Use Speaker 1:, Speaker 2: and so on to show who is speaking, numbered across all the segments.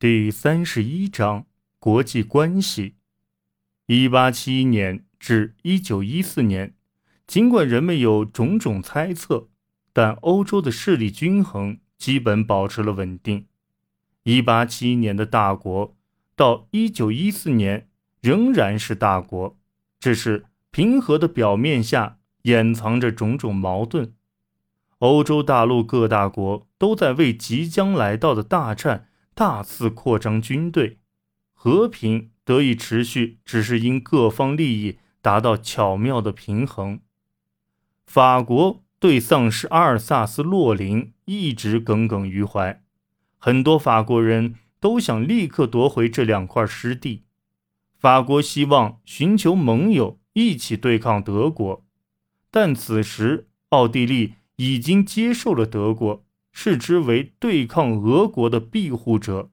Speaker 1: 第三十一章国际关系。一八七一年至一九一四年，尽管人们有种种猜测，但欧洲的势力均衡基本保持了稳定。一八七一年的大国到一九一四年仍然是大国，只是平和的表面下掩藏着种种矛盾。欧洲大陆各大国都在为即将来到的大战。大肆扩张军队，和平得以持续，只是因各方利益达到巧妙的平衡。法国对丧失阿尔萨斯、洛林一直耿耿于怀，很多法国人都想立刻夺回这两块失地。法国希望寻求盟友一起对抗德国，但此时奥地利已经接受了德国。视之为对抗俄国的庇护者，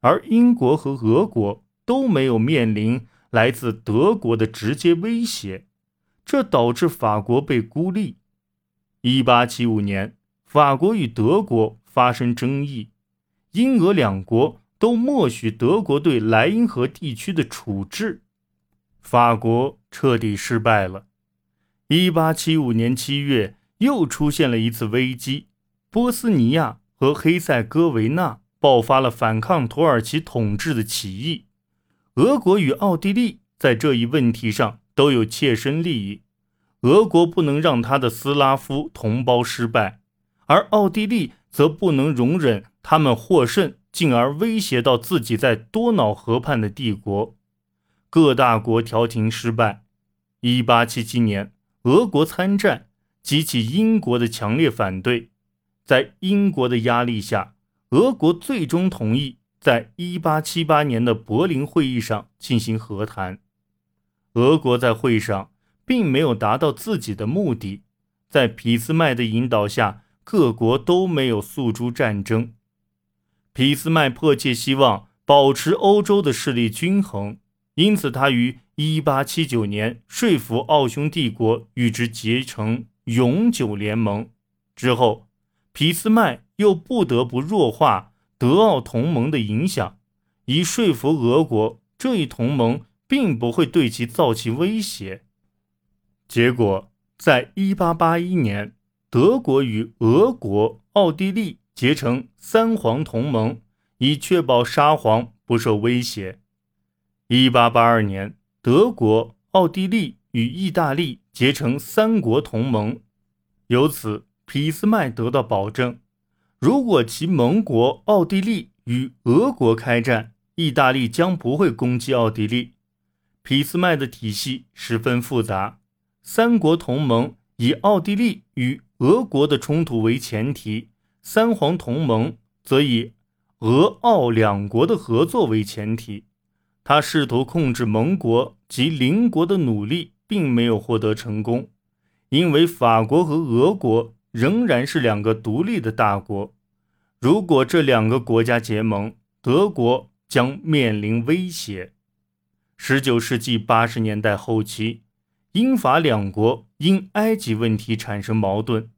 Speaker 1: 而英国和俄国都没有面临来自德国的直接威胁，这导致法国被孤立。一八七五年，法国与德国发生争议，英俄两国都默许德国对莱茵河地区的处置，法国彻底失败了。一八七五年七月，又出现了一次危机。波斯尼亚和黑塞哥维那爆发了反抗土耳其统治的起义，俄国与奥地利在这一问题上都有切身利益。俄国不能让他的斯拉夫同胞失败，而奥地利则不能容忍他们获胜，进而威胁到自己在多瑙河畔的帝国。各大国调停失败。一八七七年，俄国参战，激起英国的强烈反对。在英国的压力下，俄国最终同意在1878年的柏林会议上进行和谈。俄国在会上并没有达到自己的目的，在俾斯麦的引导下，各国都没有诉诸战争。俾斯麦迫切希望保持欧洲的势力均衡，因此他于1879年说服奥匈帝国与之结成永久联盟。之后。俾斯麦又不得不弱化德奥同盟的影响，以说服俄国这一同盟并不会对其造起威胁。结果，在1881年，德国与俄国、奥地利结成三皇同盟，以确保沙皇不受威胁。1882年，德国、奥地利与意大利结成三国同盟，由此。俾斯麦得到保证，如果其盟国奥地利与俄国开战，意大利将不会攻击奥地利。俾斯麦的体系十分复杂，三国同盟以奥地利与俄国的冲突为前提，三皇同盟则以俄奥两国的合作为前提。他试图控制盟国及邻国的努力并没有获得成功，因为法国和俄国。仍然是两个独立的大国。如果这两个国家结盟，德国将面临威胁。十九世纪八十年代后期，英法两国因埃及问题产生矛盾。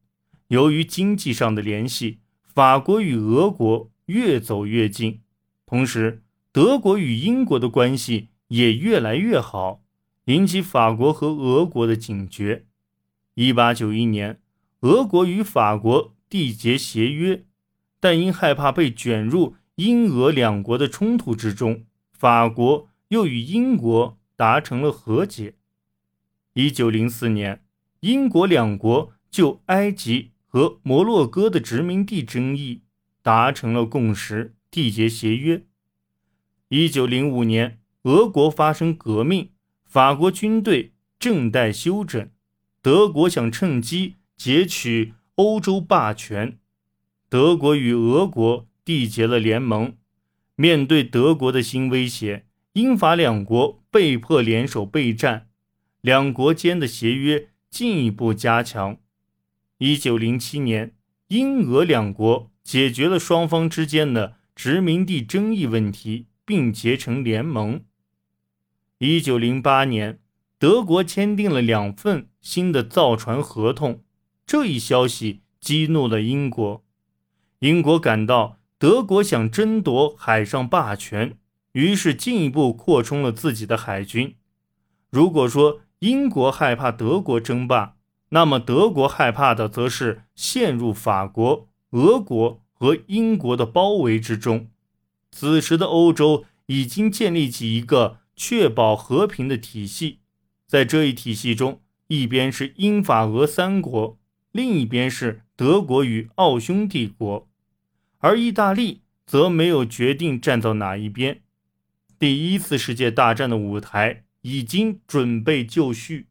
Speaker 1: 由于经济上的联系，法国与俄国越走越近，同时德国与英国的关系也越来越好，引起法国和俄国的警觉。一八九一年。俄国与法国缔结协约，但因害怕被卷入英俄两国的冲突之中，法国又与英国达成了和解。一九零四年，英国两国就埃及和摩洛哥的殖民地争议达成了共识，缔结协约。一九零五年，俄国发生革命，法国军队正待休整，德国想趁机。劫取欧洲霸权，德国与俄国缔结了联盟。面对德国的新威胁，英法两国被迫联手备战，两国间的协约进一步加强。一九零七年，英俄两国解决了双方之间的殖民地争议问题，并结成联盟。一九零八年，德国签订了两份新的造船合同。这一消息激怒了英国，英国感到德国想争夺海上霸权，于是进一步扩充了自己的海军。如果说英国害怕德国争霸，那么德国害怕的则是陷入法国、俄国和英国的包围之中。此时的欧洲已经建立起一个确保和平的体系，在这一体系中，一边是英法俄三国，另一边是德国与奥匈帝国，而意大利则没有决定站到哪一边。第一次世界大战的舞台已经准备就绪。